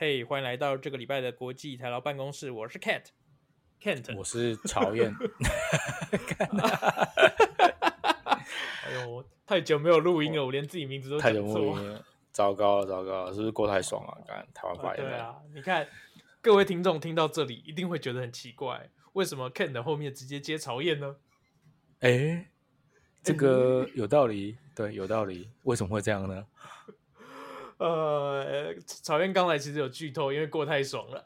嘿，欢迎来到这个礼拜的国际台劳办公室。我是 Cat，Kent，我是曹燕。哎呦，太久没有录音了，我连自己名字都太久没录音了，糟糕了，糟糕了，是不是过太爽了？干台湾发言、啊。对啊，你看各位听众听到这里一定会觉得很奇怪，为什么 Kent 后面直接接曹燕呢？哎，这个有道理，对，有道理，为什么会这样呢？呃，曹燕刚来其实有剧透，因为过太爽了，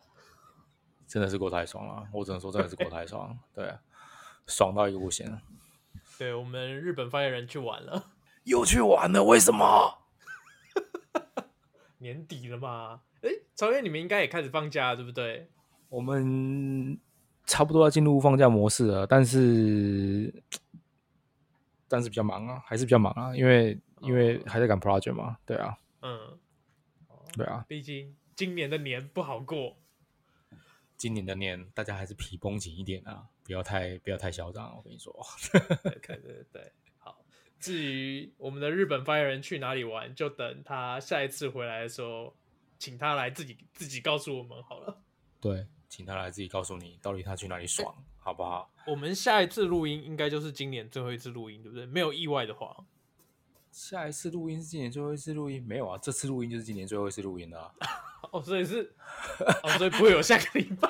真的是过太爽了。我只能说真的是过太爽，对，对，爽到一个不行。对，我们日本发言人去玩了，又去玩了，为什么？年底了嘛？哎，曹燕，你们应该也开始放假了，对不对？我们差不多要进入放假模式了，但是但是比较忙啊，还是比较忙啊，因为因为还在赶 project 嘛，对啊，嗯。对啊，毕竟今年的年不好过。今年的年，大家还是皮绷紧一点啊，不要太不要太嚣张。我跟你说，对对对对，好。至于我们的日本发言人去哪里玩，就等他下一次回来的时候，请他来自己自己告诉我们好了。对，请他来自己告诉你，到底他去哪里爽，好不好？我们下一次录音应该就是今年最后一次录音，对不对？没有意外的话。下一次录音是今年最后一次录音？没有啊，这次录音就是今年最后一次录音了啊。哦，所以是，哦，所以不会有下个礼拜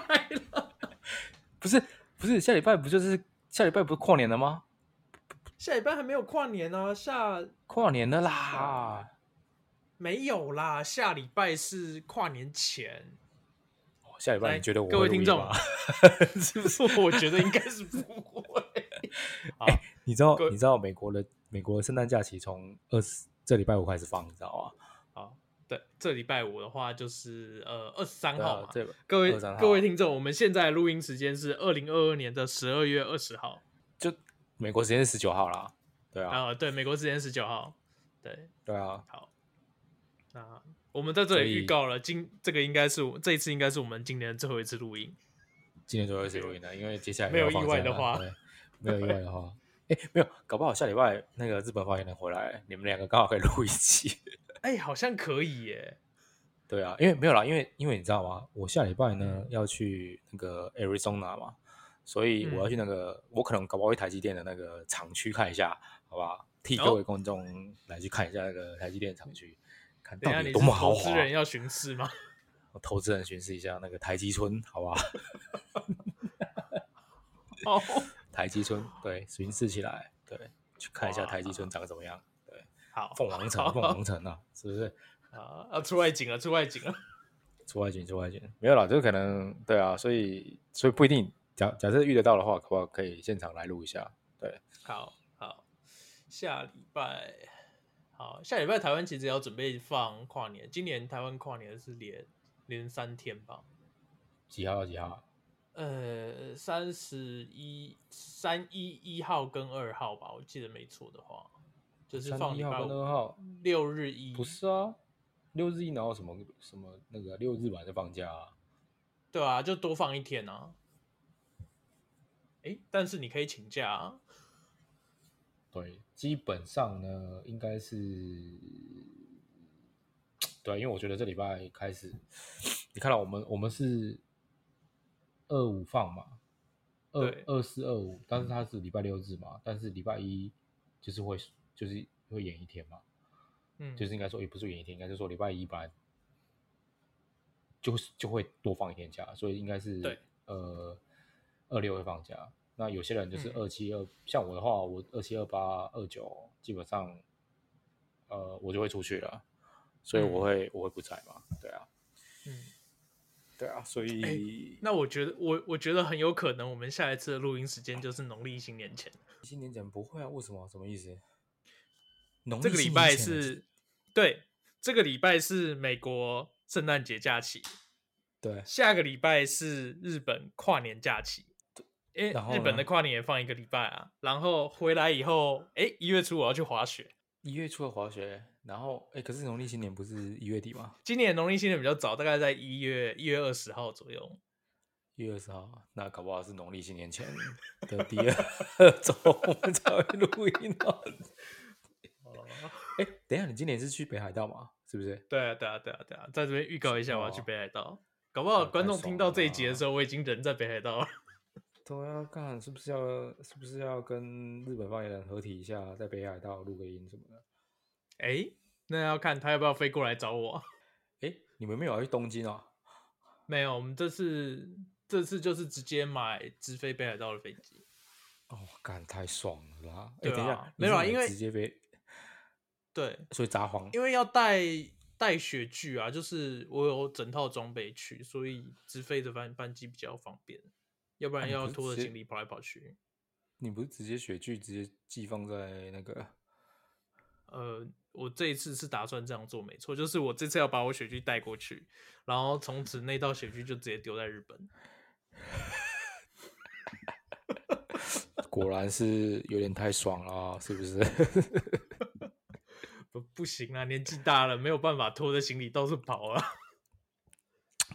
了。不是，不是，下礼拜不就是下礼拜不是跨年了吗？下礼拜还没有跨年呢，啊，下跨年了啦。没有啦，下礼拜是跨年前。下礼拜你觉得我各位听众 是不是？我觉得应该是不会。哎、欸，你知道你知道美国的？美国圣诞假期从二十这礼拜五开始放，你知道吗？好，对，这礼拜五的话就是呃二十三号嘛。对，各位各位听众，我们现在录音时间是二零二二年的十二月二十号，就美国时间是十九号啦。对啊，啊、呃，对，美国时间十九号。对，对啊。好，那我们在这里预告了，今这个应该是这一次应该是我们今年的最后一次录音。今年最后一次录音的，因为接下来没有意外的话，没有意外的话。哎、欸，没有，搞不好下礼拜那个日本发言人回来，你们两个刚好可以录一期。哎、欸，好像可以耶。对啊，因为没有啦，因为因为你知道吗？我下礼拜呢要去那个 Arizona 嘛，所以我要去那个，嗯、我可能搞不好去台积电的那个厂区看一下，好不好？替各位观众来去看一下那个台积电厂区，看到底多么豪华。投资人要巡视吗？我 投资人巡视一下那个台积村，好不好？哦。台积村，对，巡视起来，对，去看一下台积村长怎么样，对，好，凤凰城，凤凰城啊，是不是？啊，要出外景了，出外景了，出外景，出外景，没有啦，这个可能，对啊，所以，所以不一定，假假设遇得到的话，可不可以现场来录一下？对，好好，下礼拜，好，下礼拜台湾其实要准备放跨年，今年台湾跨年是连连三天吧？几号到几号？呃，三十一、三一一号跟二号吧，我记得没错的话，就是放礼拜五、二号、六日一。不是啊，六日一然后什么什么那个六日晚上放假啊？对啊，就多放一天啊。哎，但是你可以请假啊。对，基本上呢，应该是对，因为我觉得这礼拜开始，你看到我们我们是。二五放嘛，二二四二五，但是它是礼拜六日嘛，但是礼拜一就是会就是会演一天嘛，嗯，就是应该说也不是演一天，应该是说礼拜一本来就就会多放一天假，所以应该是对呃二六会放假，那有些人就是二七二，像我的话，我二七二八二九基本上呃我就会出去了，所以我会、嗯、我会不在嘛，对啊，嗯。对啊，所以、欸、那我觉得我我觉得很有可能，我们下一次的录音时间就是农历新年前。新年前不会啊？为什么？什么意思？这个礼拜是，对，这个礼拜是美国圣诞节假期。对，下个礼拜是日本跨年假期。哎，日本的跨年也放一个礼拜啊。然后回来以后，哎，一月初我要去滑雪。一月初的滑雪，然后哎，可是农历新年不是一月底吗？今年农历新年比较早，大概在一月一月二十号左右。一月二十号，那搞不好是农历新年前的 第二周我们才会录音哦。哎，等一下，你今年是去北海道吗？是不是？对啊，对啊，对啊，对啊，在这边预告一下，我要去北海道。哦、搞不好观众听到这一集的时候，我已经人在北海道了。对啊，看是不是要是不是要跟日本方言人合体一下，在北海道录个音什么的？哎，那要看他要不要飞过来找我。哎，你们没有要去东京啊？没有，我们这次这次就是直接买直飞北海道的飞机。哦，干太爽了啦！哎、啊，等一下，没有啊，因为直接飞。对，所以札幌，因为要带带雪具啊，就是我有整套装备去，所以直飞的班班机比较方便，要不然要拖着行李跑来跑去。你不是直接雪具直接寄放在那个？呃，我这一次是打算这样做，没错，就是我这次要把我雪具带过去，然后从此那套雪具就直接丢在日本。果然是有点太爽了，是不是？不不行啊，年纪大了没有办法拖着行李到处跑啊。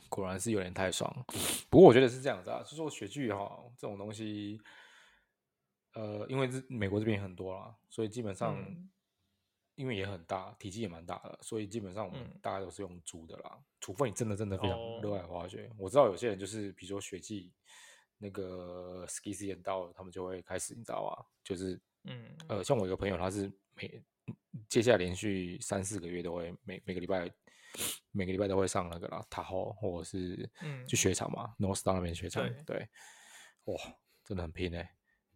果然是有点太爽。不过我觉得是这样子啊，就说雪具哈这种东西，呃，因为这美国这边很多啦，所以基本上、嗯、因为也很大，体积也蛮大的，所以基本上我们大家都是用租的啦。嗯、除非你真的真的非常热爱滑雪，哦、我知道有些人就是比如说雪季。那个 ski season 到了，他们就会开始，你知道吧？就是，嗯，呃，像我一个朋友，他是每接下来连续三四个月都会每每个礼拜每个礼拜都会上那个啦，塔后或者是嗯，去雪场嘛，North Star 那边雪场，对，对，哇，真的很拼哎、欸，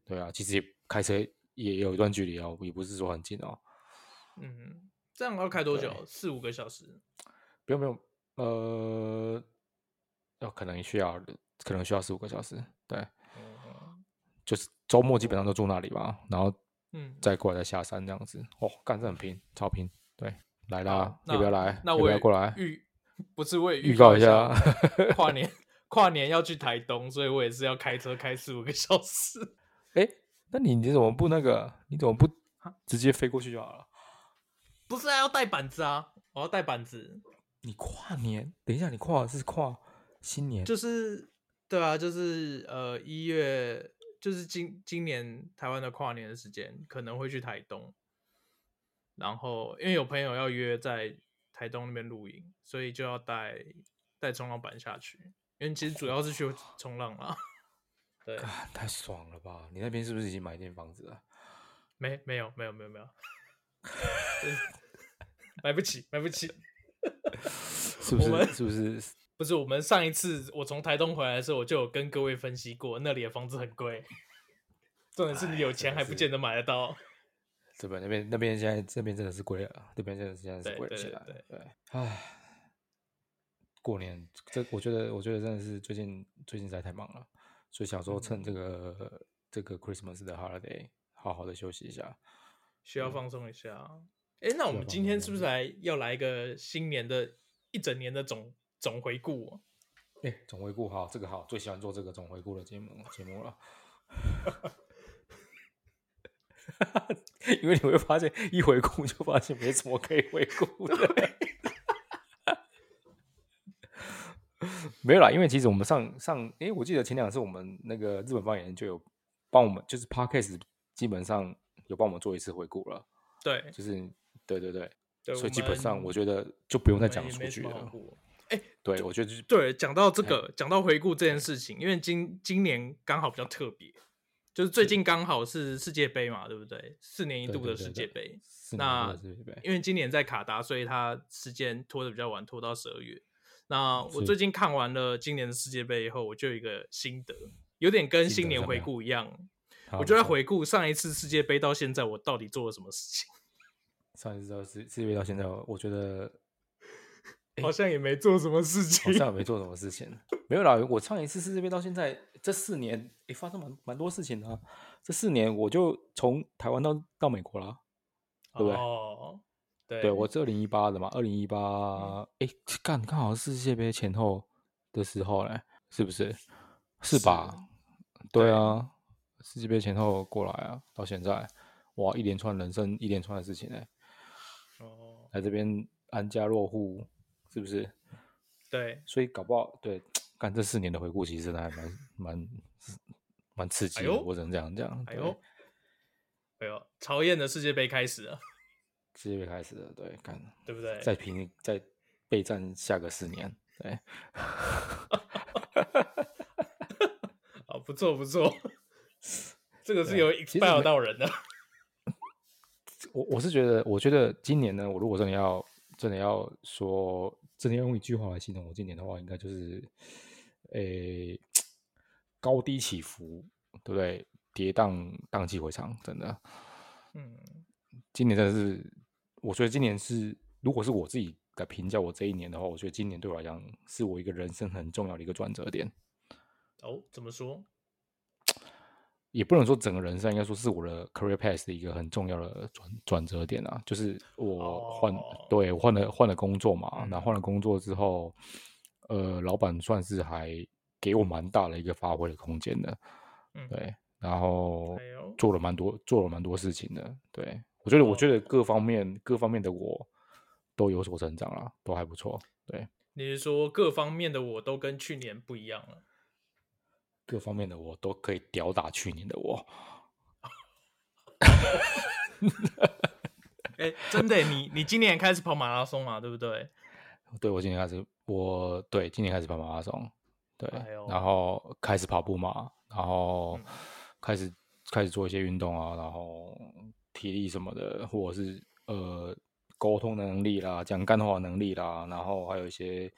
对啊，其实也开车也有一段距离哦，也不是说很近哦，嗯，这样要开多久？四五个小时？不用不用，呃，要可能需要。可能需要四五个小时，对，嗯、就是周末基本上都住那里吧，然后，嗯，再过来再下山这样子，哦，干这很拼，超拼，对，来啦，要不要来？那我要不要过来？预不是我也预预告一下，跨年跨年要去台东，所以我也是要开车开四五个小时。哎、欸，那你你怎么不那个？你怎么不直接飞过去就好了？不是啊，要带板子啊，我要带板子。你跨年？等一下，你跨的是跨新年？就是。对啊，就是呃一月，就是今今年台湾的跨年的时间，可能会去台东，然后因为有朋友要约在台东那边露营，所以就要带带冲浪板下去，因为其实主要是去冲浪啦。对，太爽了吧！你那边是不是已经买一间房子了？没，没有，没有，没有，没有，买不起，买不起，是不是？是不是？不是，我们上一次我从台东回来的时候，我就有跟各位分析过，那里的房子很贵。重点是你有钱还不见得买得到。这边那边那边现在这边真的是贵了，这边真的是现在是贵了起来。对，对，对，对，唉，过年这我觉得我觉得真的是最近最近实在太忙了，所以想说趁这个、嗯、这个 Christmas 的 holiday 好好的休息一下，需要放松一下。哎、嗯，那我们今天是不是来要来一个新年的一整年的总？总回顾，哎、欸，总回顾好，这个好，最喜欢做这个总回顾的节目节目了。因为你会发现，一回顾就发现没什么可以回顾的。没有啦，因为其实我们上上，哎、欸，我记得前两次我们那个日本方言就有帮我们，就是 Podcast 基本上有帮我们做一次回顾了。对，就是对对对，对所以基本上我觉得就不用再讲数据了。哎，对，我觉得就是对。讲到这个，讲到回顾这件事情，因为今今年刚好比较特别，就是最近刚好是世界杯嘛，对不对？四年一度的世界杯。那因为今年在卡达，所以它时间拖的比较晚，拖到十二月。那我最近看完了今年的世界杯以后，我就有一个心得，有点跟新年回顾一样。我就在回顾上一次世界杯到现在，我到底做了什么事情。上一次到世世界杯到现在，我觉得。好像也没做什么事情，好像也没做什么事情。没有啦，我上一次世界杯到现在这四年，也发生蛮蛮多事情的啊。这四年我就从台湾到到美国了，对不对？哦，对，对我是二零一八的嘛，二零一八，哎，刚刚好是世界杯前后的时候嘞，是不是？是吧？是对啊，世界杯前后过来啊，到现在，哇，一连串人生一连串的事情哎。哦，来这边安家落户。是不是？对，所以搞不好对，干这四年的回顾其实真的还蛮蛮蛮刺激的，哎、我只能这样讲。哎呦，哎呦，曹燕的世界杯开始了。世界杯开始了，对，看对不对？再平再备战下个四年，对。好，不错不错，这个是有 expire 到人的。我我是觉得，我觉得今年呢，我如果真的要真的要说，真的要用一句话来形容我今年的话，应该就是，诶、欸，高低起伏，对不对？跌宕荡气回肠，真的。嗯，今年真的是，我觉得今年是，如果是我自己来评价我这一年的话，我觉得今年对我来讲，是我一个人生很重要的一个转折点。哦，怎么说？也不能说整个人生，应该说是我的 career path 的一个很重要的转转折点啊。就是我换，oh. 对，我换了换了工作嘛，那、嗯、换了工作之后，呃，老板算是还给我蛮大的一个发挥的空间的，嗯，对。然后做了蛮多，做了蛮多事情的。对，我觉得，我觉得各方面各方面的我都有所成长了，都还不错。对，你是说各方面的我都跟去年不一样了？各方面的我都可以吊打去年的我。哎、欸，真的，你你今年开始跑马拉松嘛？对不对？对，我今年开始，我对今年开始跑马拉松，对，哎、然后开始跑步嘛，然后。嗯开始开始做一些运动啊，然后体力什么的，或者是呃沟通的能力啦，讲干话能力啦，然后还有一些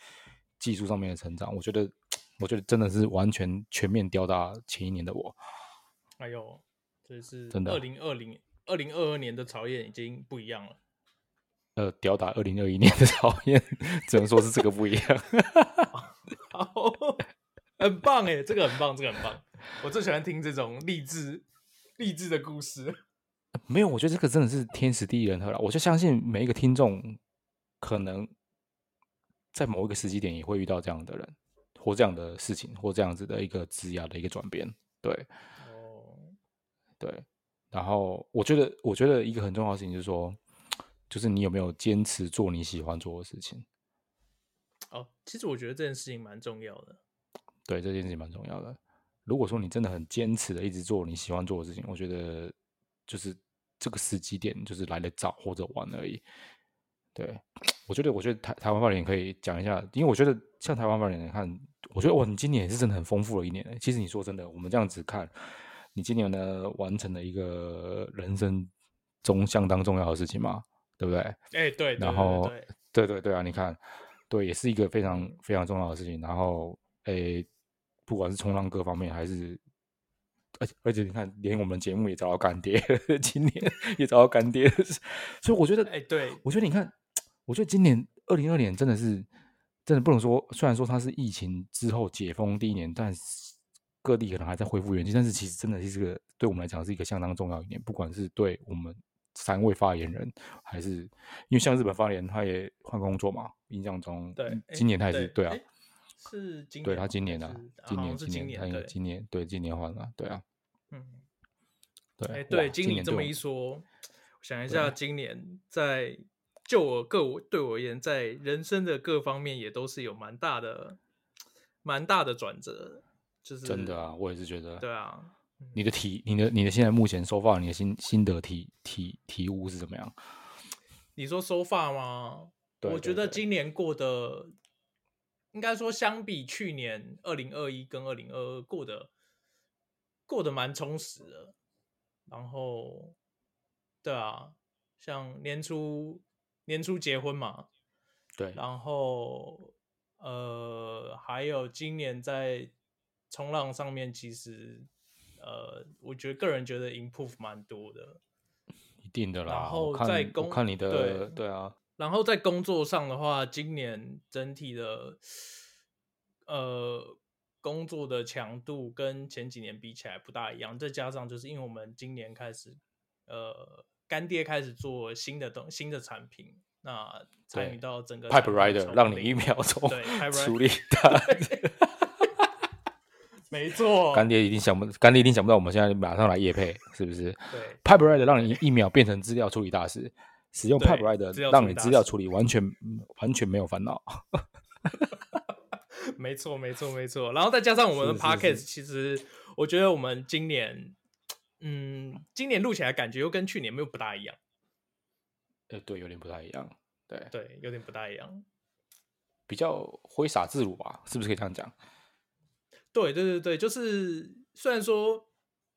技术上面的成长，我觉得我觉得真的是完全全面吊打前一年的我。哎呦，这是真的，二零二零二零二二年的曹燕已经不一样了。呃，吊打二零二一年的曹燕，只能说是这个不一样。好，很棒哎，这个很棒，这个很棒。我最喜欢听这种励志、励志的故事。没有，我觉得这个真的是天时地利人和了。我就相信每一个听众，可能在某一个时机点也会遇到这样的人，或这样的事情，或这样子的一个职涯的一个转变。对，哦，对。然后我觉得，我觉得一个很重要的事情就是说，就是你有没有坚持做你喜欢做的事情。哦，其实我觉得这件事情蛮重要的。对，这件事情蛮重要的。如果说你真的很坚持的一直做你喜欢做的事情，我觉得就是这个时机点就是来得早或者晚而已。对，我觉得，我觉得台台湾发言可以讲一下，因为我觉得像台湾发言，看，我觉得哇，你今年也是真的很丰富的一年。其实你说真的，我们这样子看，你今年呢完成了一个人生中相当重要的事情嘛，对不对？哎、欸，对。然后，对对对啊，你看，对，也是一个非常非常重要的事情。然后，哎、欸。不管是冲浪各方面，还是而且而且你看，连我们节目也找到干爹，今年也找到干爹，所以我觉得，哎、欸，对，我觉得你看，我觉得今年二零二年真的是真的不能说，虽然说它是疫情之后解封第一年，但是各地可能还在恢复元气，但是其实真的是个对我们来讲是一个相当重要一年，不管是对我们三位发言人，还是因为像日本发言人他也换工作嘛，印象中，对，今年他也是对，对啊。是今年，对他今年的，今年是今年，他今年对今年换了，对啊，嗯，对，哎，对，经理这么一说，我想一下，今年在就我个我对我而言，在人生的各方面也都是有蛮大的、蛮大的转折，就是真的啊，我也是觉得，对啊，你的体，你的你的现在目前收发，你的心心得体体体悟是怎么样？你说收发吗？我觉得今年过得。应该说，相比去年二零二一跟二零二二过得过得蛮充实的。然后，对啊，像年初年初结婚嘛，对。然后，呃，还有今年在冲浪上面，其实呃，我觉得个人觉得 improve 蛮多的，一定的啦。然后在工看，看你的对对啊。然后在工作上的话，今年整体的呃工作的强度跟前几年比起来不大一样，再加上就是因为我们今年开始呃干爹开始做新的东新的产品，那参与到整个 Pipe Rider 让你一秒钟对 处理它。没错，干爹一定想不，干爹一定想不到我们现在马上来夜配，是不是？对，Pipe Rider 让你一秒变成资料处理大师。使用 PipeRider 让你资料处理完全完全没有烦恼。没错，没错，没错。然后再加上我们的 Podcast，其实我觉得我们今年，嗯，今年录起来感觉又跟去年没有不大一样。呃，对，有点不大一样。对对，有点不大一样，比较挥洒自如吧，是不是可以这样讲？对对对对，就是虽然说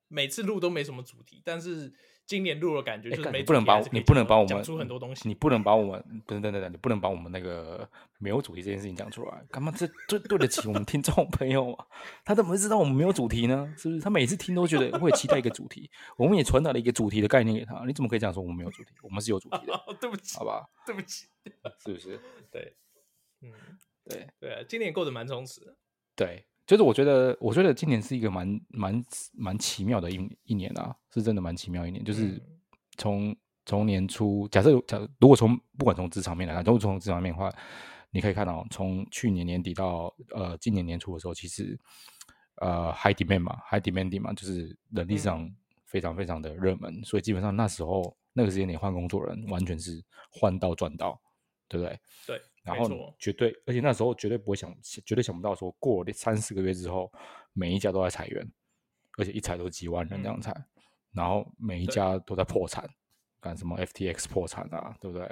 每次录都没什么主题，但是。今年录的，感觉就是没不能把你不能把我们讲出很多东西，你不能把我们不是等等等，你不能把我们那个没有主题这件事情讲出来，干嘛？这对对得起我们听众朋友啊？他怎么会知道我们没有主题呢？是不是？他每次听都觉得会期待一个主题，我们也传达了一个主题的概念给他，你怎么可以这样说我们没有主题？我们是有主题的，哦、对不起，好吧，对不起，是不是？对，嗯，对对啊，今年过得蛮充实的，对。就是我觉得，我觉得今年是一个蛮蛮蛮奇妙的一一年啊，是真的蛮奇妙一年。就是从从年初，假设假如果从不管从职场面来看，都是从职场面的话，你可以看到，从去年年底到呃今年年初的时候，其实呃 high demand 嘛，high demanding 嘛，就是人力市场非常非常的热门，所以基本上那时候那个时间点换工作人完全是换到赚到，对不对？对。然后绝对，而且那时候绝对不会想，绝对想不到说过了三四个月之后，每一家都在裁员，而且一裁都几万人这样裁，嗯、然后每一家都在破产，干什么 FTX 破产啊，对不对？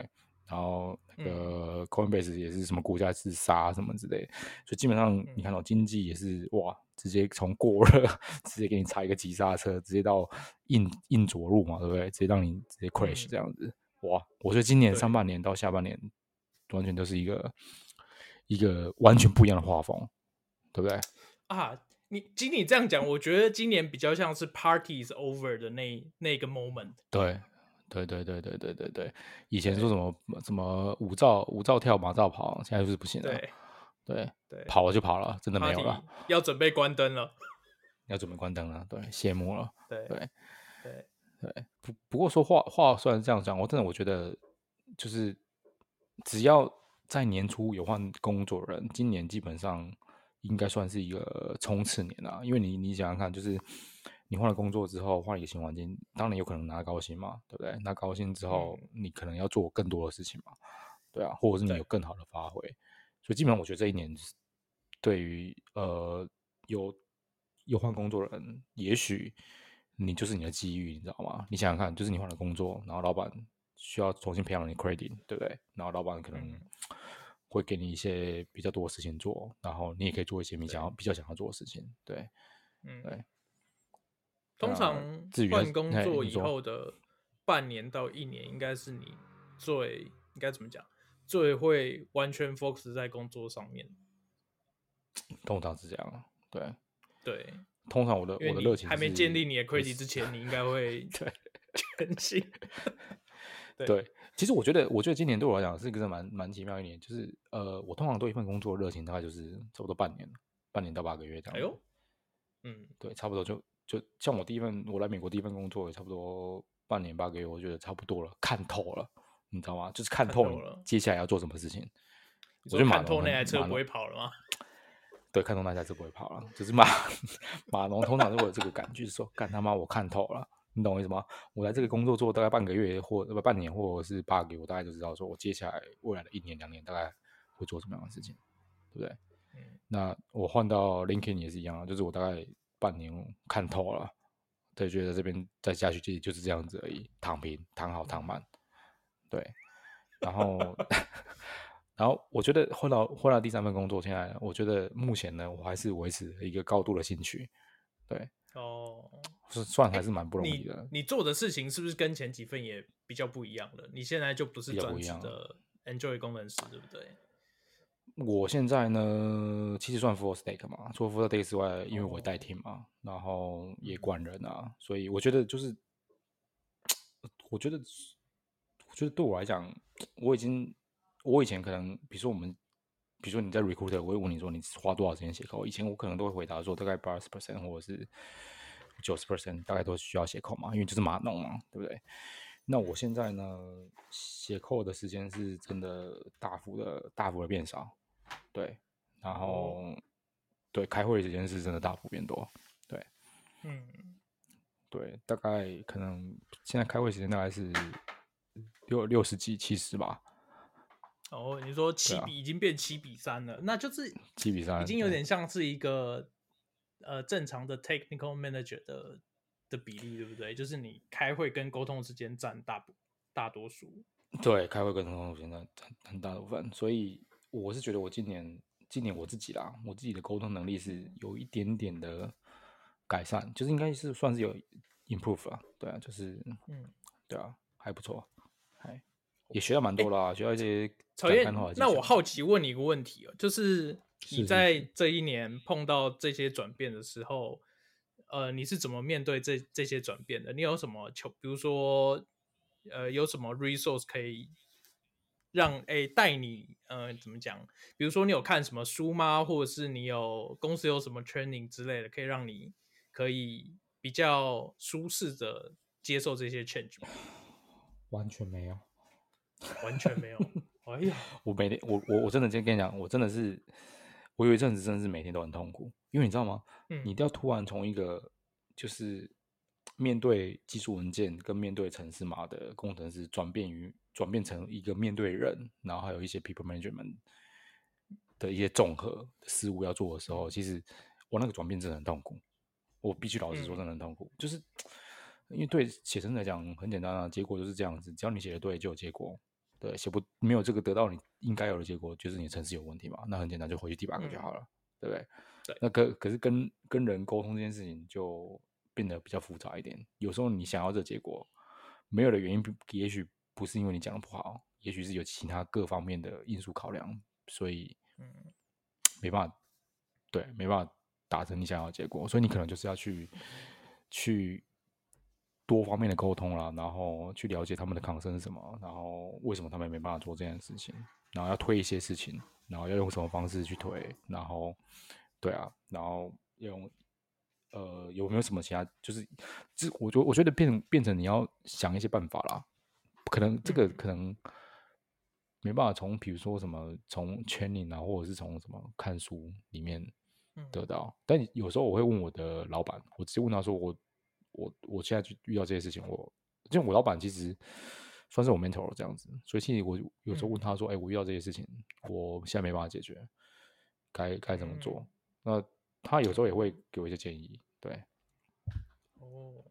然后那个 Coinbase 也是什么股价自杀什么之类，所以基本上你看到经济也是哇，直接从过热 直接给你踩一个急刹车，直接到硬硬着陆嘛，对不对？直接让你直接 crash 这样子，嗯、哇！我觉得今年上半年到下半年。完全都是一个一个完全不一样的画风，对不对？啊，你经你这样讲，我觉得今年比较像是 party is over 的那那个 moment。对，对，对，对，对，对，对，对。以前说什么什么五照五照跳马照跑，现在就是不行了。对，对，对，跑了就跑了，真的没有了。要准备关灯了，要准备关灯了。对，谢幕了。对，对，对，对。不不过说话话虽然这样讲，我真的我觉得就是。只要在年初有换工作人，今年基本上应该算是一个冲刺年了。因为你你想想看，就是你换了工作之后，换一个新环境，当然有可能拿高薪嘛，对不对？拿高薪之后，你可能要做更多的事情嘛，对啊，或者是你有更好的发挥。所以基本上，我觉得这一年对于呃有有换工作人，也许你就是你的机遇，你知道吗？你想想看，就是你换了工作，然后老板。需要重新培养你 credit，对不对？然后老板可能会给你一些比较多的事情做，然后你也可以做一些你想要比较想要做的事情，对，嗯，对。通常换工作以后的半年到一年，应该是你最应该怎么讲？最会完全 focus 在工作上面。通常是这样，对对。通常我的我的热情还没建立你的 credit 之前，你应该会对全心。对，对，其实我觉得，我觉得今年对我来讲是一个蛮蛮奇妙一年。就是呃，我通常对一份工作热情大概就是差不多半年，半年到八个月这样。哎呦，嗯，对，差不多就就像我第一份我来美国第一份工作也差不多半年八个月，我觉得差不多了，看透了，你知道吗？就是看透了，接下来要做什么事情。我觉得看透那台车不会跑了吗？对，看透那台车不会跑了，就是马 马龙通常都会有这个感觉，说干他妈我看透了。你懂我意思吗？我来这个工作做大概半个月或不半年，或者是八个月，我大概就知道说我接下来未来的一年两年大概会做什么样的事情，对不对？嗯。那我换到 LinkedIn 也是一样，就是我大概半年看透了，对，觉得这边再下去就就是这样子而已，躺平，躺好，躺满，对。然后，然后我觉得换到换到第三份工作，现在我觉得目前呢，我还是维持一个高度的兴趣，对。哦。是算还是蛮不容易的。欸你。你做的事情是不是跟前几份也比较不一样了？你现在就不是专职的 Android 工程师，对不对？我现在呢，其实算 Full Stack 嘛，除了 Full Stack 之外，因为我带 team 嘛，然后也管人啊，所以我觉得就是，我觉得，我觉得对我来讲，我已经，我以前可能，比如说我们，比如说你在 Recruiter，我会问你说你花多少时间写 code，以前我可能都会回答说大概八十 percent 或者是。九十 percent 大概都需要写 code 嘛，因为就是码农嘛，对不对？那我现在呢，写 code 的时间是真的大幅的、大幅的变少，对。然后，哦、对，开会的时间是真的大幅变多，对。嗯，对，大概可能现在开会时间大概是六六十几、七十吧。哦，你说七比已经变七比三了，啊、那就是七比三，已经有点像是一个。呃，正常的 technical manager 的的比例对不对？就是你开会跟沟通之间占大大多数。对，开会跟沟通现在很很大的部分，所以我是觉得我今年今年我自己啦，我自己的沟通能力是有一点点的改善，就是应该是算是有 improve 了，对啊，就是嗯，对啊，还不错，还也学到蛮多啦，学到一些。曹燕，那我好奇问你一个问题哦，就是你在这一年碰到这些转变的时候，呃，你是怎么面对这这些转变的？你有什么求，比如说，呃，有什么 resource 可以让诶带你，呃，怎么讲？比如说你有看什么书吗？或者是你有公司有什么 training 之类的，可以让你可以比较舒适的接受这些 change 吗？完全没有，完全没有。哎呀，我每天我我我真的今天跟你讲，我真的是，我有一阵子真的是每天都很痛苦，因为你知道吗？嗯，你都要突然从一个就是面对技术文件跟面对城市码的工程师，转变于转变成一个面对人，然后还有一些 people management 的一些综合事物要做的时候，其实我那个转变真的很痛苦。我必须老实说，真的很痛苦，嗯、就是因为对写程式来讲很简单啊，结果就是这样子，只要你写的对，就有结果。对，写不没有这个得到你应该有的结果，就是你的程式有问题嘛？那很简单，就回去 debug 就好了，嗯、对不对？对。那可可是跟跟人沟通这件事情就变得比较复杂一点。有时候你想要这结果，没有的原因，也许不是因为你讲的不好，也许是有其他各方面的因素考量，所以嗯，没办法，对，没办法达成你想要的结果，所以你可能就是要去去。多方面的沟通啦，然后去了解他们的 concern 是什么，然后为什么他们没办法做这件事情，然后要推一些事情，然后要用什么方式去推，然后对啊，然后用呃有没有什么其他，就是这我觉我觉得变成变成你要想一些办法啦，可能这个可能没办法从比如说什么从 training 啊，或者是从什么看书里面得到，但有时候我会问我的老板，我直接问他说我。我我现在就遇到这些事情，我就我老板其实算是我 mentor 这样子，所以其实我有时候问他说：“哎、嗯欸，我遇到这些事情，我现在没办法解决，该该怎么做？”嗯、那他有时候也会给我一些建议，对。哦，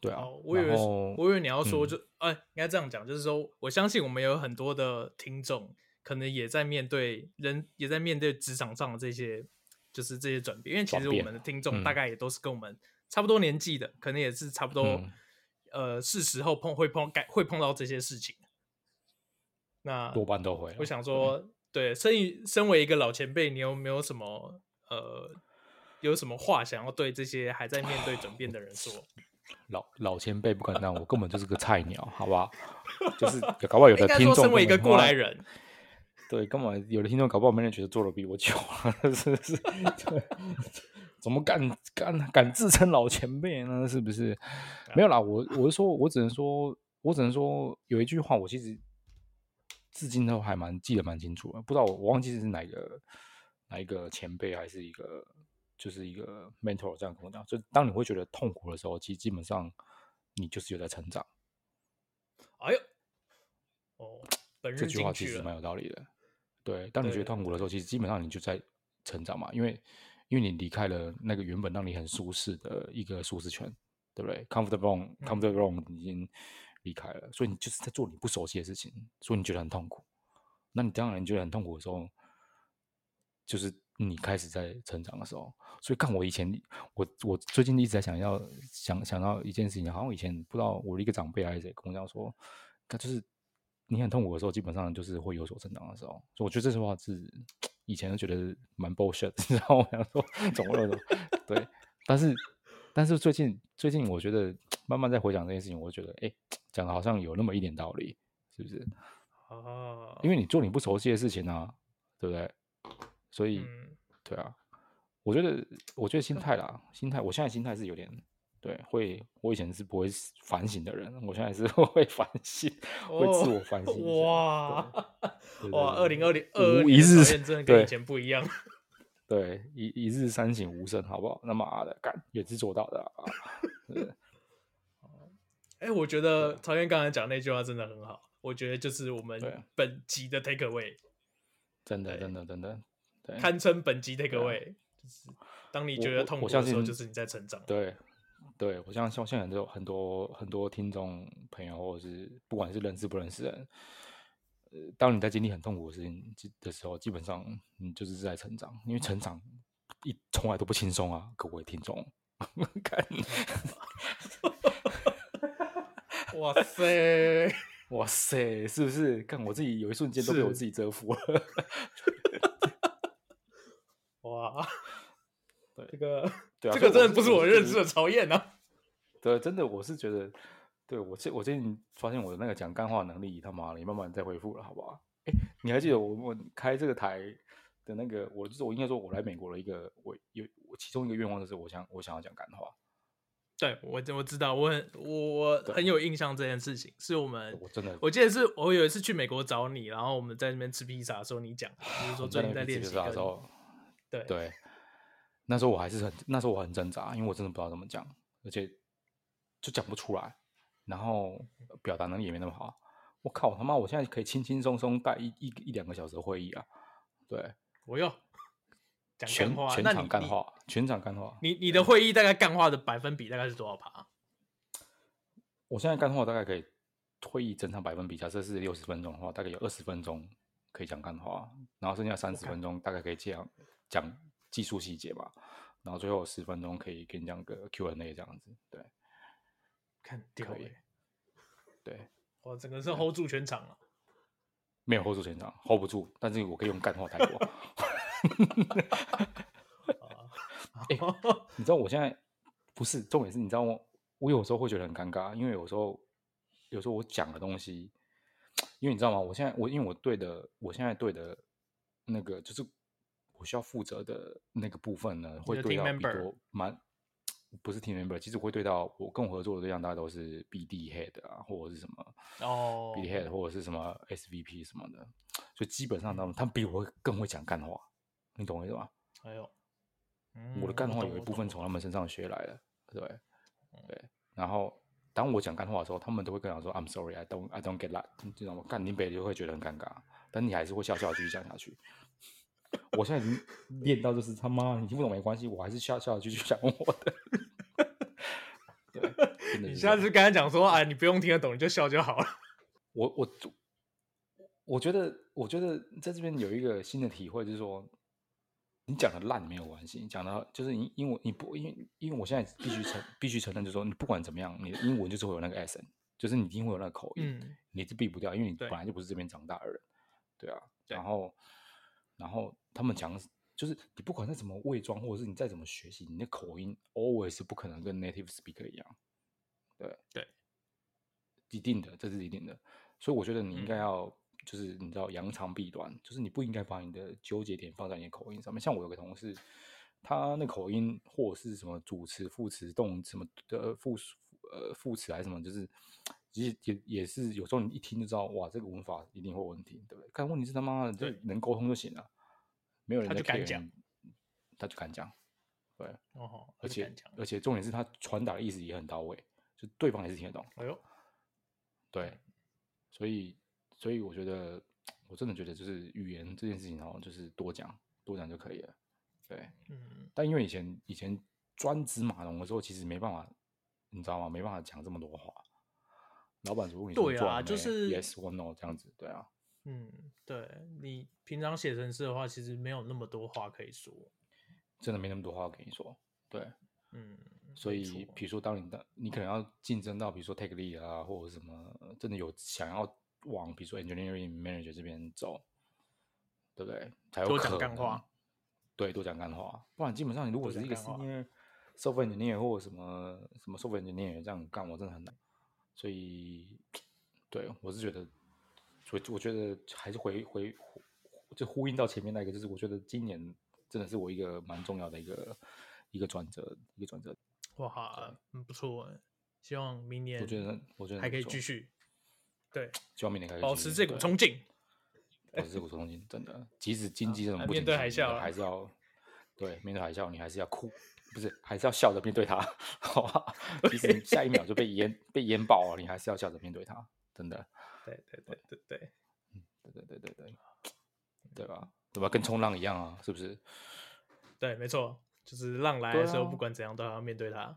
对啊，我以为我以为你要说就哎、嗯，应该这样讲，就是说我相信我们有很多的听众，可能也在面对人，也在面对职场上的这些，就是这些转变，因为其实我们的听众大概也都是跟我们。差不多年纪的，可能也是差不多，嗯、呃，是时候碰会碰改会碰到这些事情。那多半都会。我想说，嗯、对，身于身为一个老前辈，你有没有什么呃，有什么话想要对这些还在面对转变的人说？老老前辈不敢当，我根本就是个菜鸟，好不好？就是 搞不好有的听众身为一个过来人，对，根本有的听众搞不好没人觉得做的比我久是 是。对怎么敢敢敢自称老前辈呢？是不是？没有啦，我我是说，我只能说，我只能说，有一句话，我其实至今都还蛮记得蛮清楚的。不知道我忘记是哪个哪一个前辈，还是一个就是一个 mentor 这样跟我讲，就当你会觉得痛苦的时候，其实基本上你就是有在成长。哎呦，哦，这句话其实蛮有道理的。对，当你觉得痛苦的时候，其实基本上你就在成长嘛，因为。因为你离开了那个原本让你很舒适的一个舒适圈，对不对？Comfortable, comfortable 已经离开了，所以你就是在做你不熟悉的事情，所以你觉得很痛苦。那你当然你觉得很痛苦的时候，就是你开始在成长的时候。所以看我以前，我我最近一直在想要想想到一件事情，好像以前不知道我的一个长辈还是谁跟我讲说，他就是你很痛苦的时候，基本上就是会有所成长的时候。所以我觉得这句话是。以前都觉得蛮 bullshit，你知道吗？想说怎么了？对，但是但是最近最近我觉得慢慢在回想这件事情，我觉得哎，讲的好像有那么一点道理，是不是？哦，因为你做你不熟悉的事情啊，对不对？所以、嗯、对啊，我觉得我觉得心态啦，心态，我现在心态是有点。对，会我以前是不会反省的人，我现在是 会反省，哦、会自我反省。哇哇，二零二零二一日真的跟以前不一样。对，一一日三省吾身，好不好？那妈的，干也是做到的啊。哎、欸，我觉得曹燕刚才讲那句话真的很好，我觉得就是我们本集的 take away，真的真的真的，堪称本集 take away，就是当你觉得痛苦的时候，就是你在成长。对。对我相信，现在很多很多很多听众朋友，或者是不管是认识不认识人，呃，当你在经历很痛苦的事情的时候，基本上你就是在成长，因为成长一从来都不轻松啊，各位听众。看你，哇塞，哇塞，是不是？看我自己有一瞬间都被我自己折服了。哇，对，这个，对啊，这个真的不是我认识的曹燕啊。对，真的，我是觉得，对我最我最近发现我的那个讲干话能力，他妈的，你慢慢再恢复了，好不好？哎，你还记得我我开这个台的那个，我就是我应该说，我来美国的一个，我有我其中一个愿望就是，我想我想要讲干话。对，我我知道，我很我很有印象这件事情，是我们我真的我记得是我有一次去美国找你，然后我们在那边吃披萨的时候，你讲，就是说最近在练习的时候，对对，那时候我还是很那时候我很挣扎，因为我真的不知道怎么讲，而且。就讲不出来，然后表达能力也没那么好。我靠，我他妈！我现在可以轻轻松松带一一一两个小时的会议啊！对，我要，讲全话，全场干话，全场干话。你你的会议大概干话的百分比大概是多少趴？我现在干话大概可以会议整场百分比，假设是六十分钟的话，大概有二十分钟可以讲干话，然后剩下三十分钟大概可以这样讲技术细节吧，然后最后十分钟可以跟你讲个 Q&A 这样子，对。看掉哎，对，我整个是 hold 住全场了，没有 hold 住全场，hold 不住，但是我可以用干话带过。哎、欸，你知道我现在不是重点是，你知道我？我有时候会觉得很尴尬，因为有时候有时候我讲的东西，因为你知道吗？我现在我因为我对的，我现在对的那个就是我需要负责的那个部分呢，会对到比多蛮。不是 team member，其实我会对到我跟我合作的对象，大家都是 BD head 啊，或者是什么哦，BD head 或者是什么 SVP 什么的，所以基本上他们他们比我会更会讲干话，你懂我意思吗？还有，我的干话有一部分从他们身上学来的，对对。然后当我讲干话的时候，他们都会跟我说 I'm sorry, I don't I don't get that，你知道吗？干你北就会觉得很尴尬，但你还是会笑笑继续讲下去。我现在已经练到就是他妈，你听不懂没关系，我还是笑笑继续讲我的。你下次跟他讲说，哎，你不用听得懂，你就笑就好了。我我我觉得，我觉得在这边有一个新的体会，就是说，你讲的烂没有关系，你讲的就是你英文你不因为因为我现在必须承必须承认，就是说，你不管怎么样，你的英文就是会有那个 accent，就是你一定会有那个口音，嗯、你是避不掉，因为你本来就不是这边长大的人，对，对啊。然后然后他们讲，就是你不管再怎么伪装，或者是你再怎么学习，你的口音 always 不可能跟 native speaker 一样。对对，一定的，这是一定的，所以我觉得你应该要，嗯、就是你知道扬长避短，就是你不应该把你的纠结点放在你的口音上面。像我有个同事，他那口音或者是什么主词、副词、动什么的副呃副词还是什么，就是其实也也是有时候你一听就知道，哇，这个文法一定会有问题，对不对？但问题是他妈的，就能沟通就行了，没有人他就敢讲，他就敢讲，对，哦，而且而且重点是他传达的意思也很到位。就对方也是听得懂。哎呦，对，所以所以我觉得，我真的觉得就是语言这件事情哦，就是多讲多讲就可以了。对，嗯。但因为以前以前专职码农的时候，其实没办法，你知道吗？没办法讲这么多话。老板如果你对啊，就是 yes or no 这样子，对啊。嗯，对你平常写程式的话，其实没有那么多话可以说。真的没那么多话跟你说，对，嗯。所以，比如说，当你的你可能要竞争到，比如说 take lead 啊，或者什么，真的有想要往，比如说 engineering manager 这边走，对不对？才有可能。多讲干话。对，多讲干话。不然，基本上你如果是一个 senior software engineer 或者什么什么 software engineer 这样干，我真的很难。所以，对我是觉得，所以我觉得还是回回就呼应到前面那个，就是我觉得今年真的是我一个蛮重要的一个一个转折，一个转折。哇，很不错，希望明年我觉得我觉得还可以继续，对，希望明年可以保持这股冲劲，保持这股冲劲，真的，即使经 济这种不景气，面对海啸还是要对面对海啸，你还是要哭，不是，还是要笑着面对它，好吧？即使你下一秒就被淹 被淹爆了，你还是要笑着面对它，真的。对对对对对，嗯，对对对对对，对吧？对吧？跟冲浪一样啊，是不是？对，没错。就是浪来的时候，不管怎样都要面对它。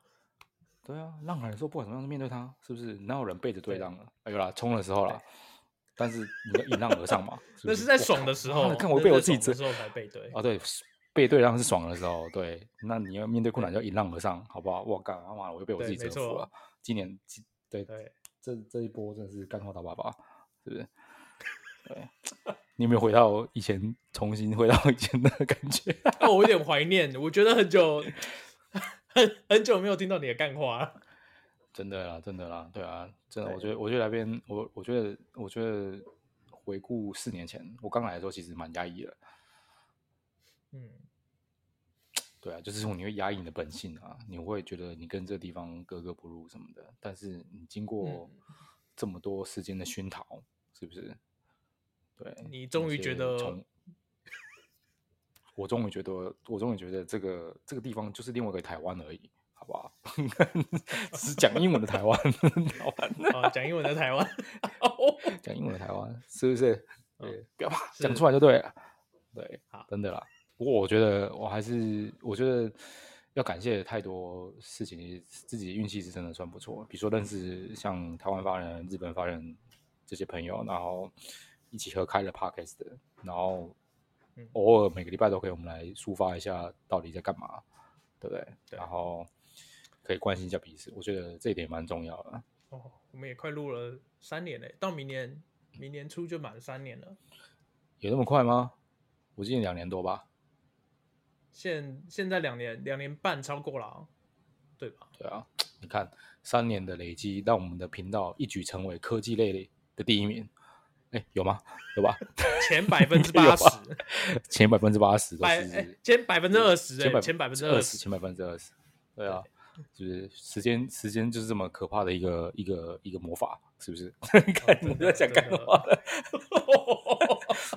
对啊，浪来的时候不管怎么样面对他，是不是？哪有人背着对浪了？哎呦啦，冲的时候啦，但是你要迎浪而上嘛。那是在爽的时候，看我被我自己的时候才背对。哦，对，背对让是爽的时候，对。那你要面对困难，就迎浪而上，好不好？我干他妈，我又被我自己折服了。今年，对对，这这一波真的是干话大爸爸，是不是？对。你有没有回到以前，重新回到以前的感觉？我有点怀念，我觉得很久。很很久没有听到你的干话，真的啦，真的啦，对啊，真的，我觉得，我觉得那边，我我觉得，我觉得回顾四年前，我刚来的时候其实蛮压抑的，嗯，对啊，就是说你会压抑你的本性啊，你会觉得你跟这个地方格格不入什么的，但是你经过这么多时间的熏陶，是不是？对，你终于觉得。我终于觉得，我终于觉得这个这个地方就是另外一个台湾而已，好不好？只是讲英文的台湾，台湾啊，讲英文的台湾，讲英文的台湾，是不是？对，不要怕，讲出来就对了。对，好，真的啦。不过我觉得，我还是我觉得要感谢太多事情，自己运气是真的算不错。比如说认识像台湾发人、日本发人这些朋友，然后一起合开了 Podcast 的，然后。偶尔每个礼拜都可以，我们来抒发一下到底在干嘛，对不对？对，然后可以关心一下彼此，我觉得这一点蛮重要的。哦，我们也快录了三年嘞，到明年明年初就满三年了。有那么快吗？我记得两年多吧。现现在两年两年半超过了，对吧？对啊，你看三年的累积，让我们的频道一举成为科技类的第一名。哎，有吗？有吧？前百分之八十，前百分之八十都是，前百分之二十，前百分之二十，前百分之二十，对啊，就是时间，时间就是这么可怕的一个一个一个魔法，是不是？看你在想干嘛的？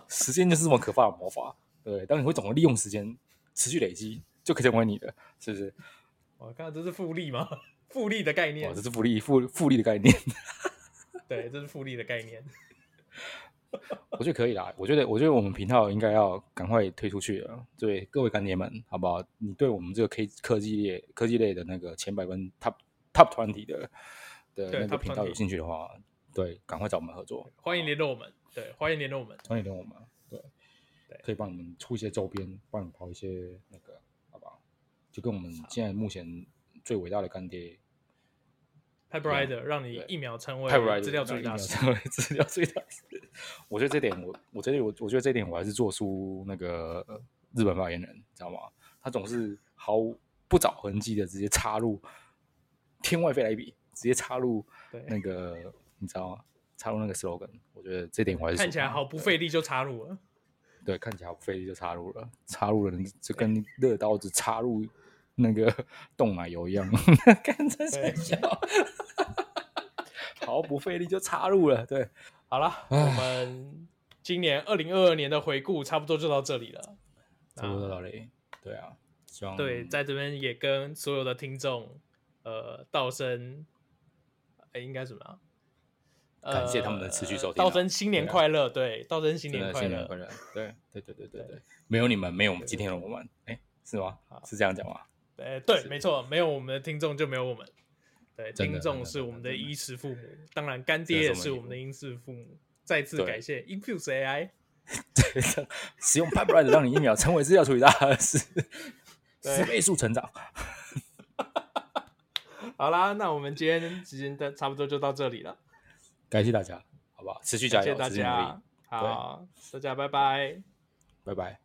时间就是这么可怕的魔法，对，当你会懂得利用时间，持续累积，就可以成为你的，是不是？我看这是复利吗？复利的概念，哦，这是复利复复利的概念，对，这是复利的概念。我觉得可以啦，我觉得，我觉得我们频道应该要赶快推出去了。对各位干爹们，好不好？你对我们这个 K 科技类、科技类的那个前百分 top top twenty 的的那个频道有兴趣的话，对，赶快找我们合作，欢迎联络我们。对，欢迎联络我们，欢迎联络我们。对，可以帮你们出一些周边，帮你们跑一些那个，好不好？就跟我们现在目前最伟大的干爹。Piperider 让你一秒成为资料最大师，成为资料最大师。我觉得这点，我我觉得我我觉得这点我还是做出那个日本发言人，知道吗？他总是毫不找痕迹的直接插入天外飞来一笔，直接插入那个你知道吗？插入那个 slogan，我觉得这点我还是看起来毫不费力就插入了。对，看起来毫不费力就插入了，插入了就跟热刀子插入。那个 冻奶油一样，看着真笑，毫不费力就插入了。对，好了，我们今年二零二二年的回顾差不多就到这里了，差不多到这里。对啊，希望对，在这边也跟所有的听众，呃，道声，哎，应该怎么啊？感谢他们的持续收听。道真新年快乐，对，道真新年快乐，对，对，对，对，对，对，没有你们，没有我们今天的我们，哎，是吗？是这样讲吗？哎，对，没错，没有我们的听众就没有我们。对，听众是我们的衣食父母，当然干爹也是我们的衣食父母。再次感谢 Infuse AI，对，使用 Piperider 让你一秒成为资料处理大师，十倍速成长。好啦，那我们今天时间的差不多就到这里了，感谢大家，好不好？持续加油，谢谢大家，好，大家拜拜，拜拜。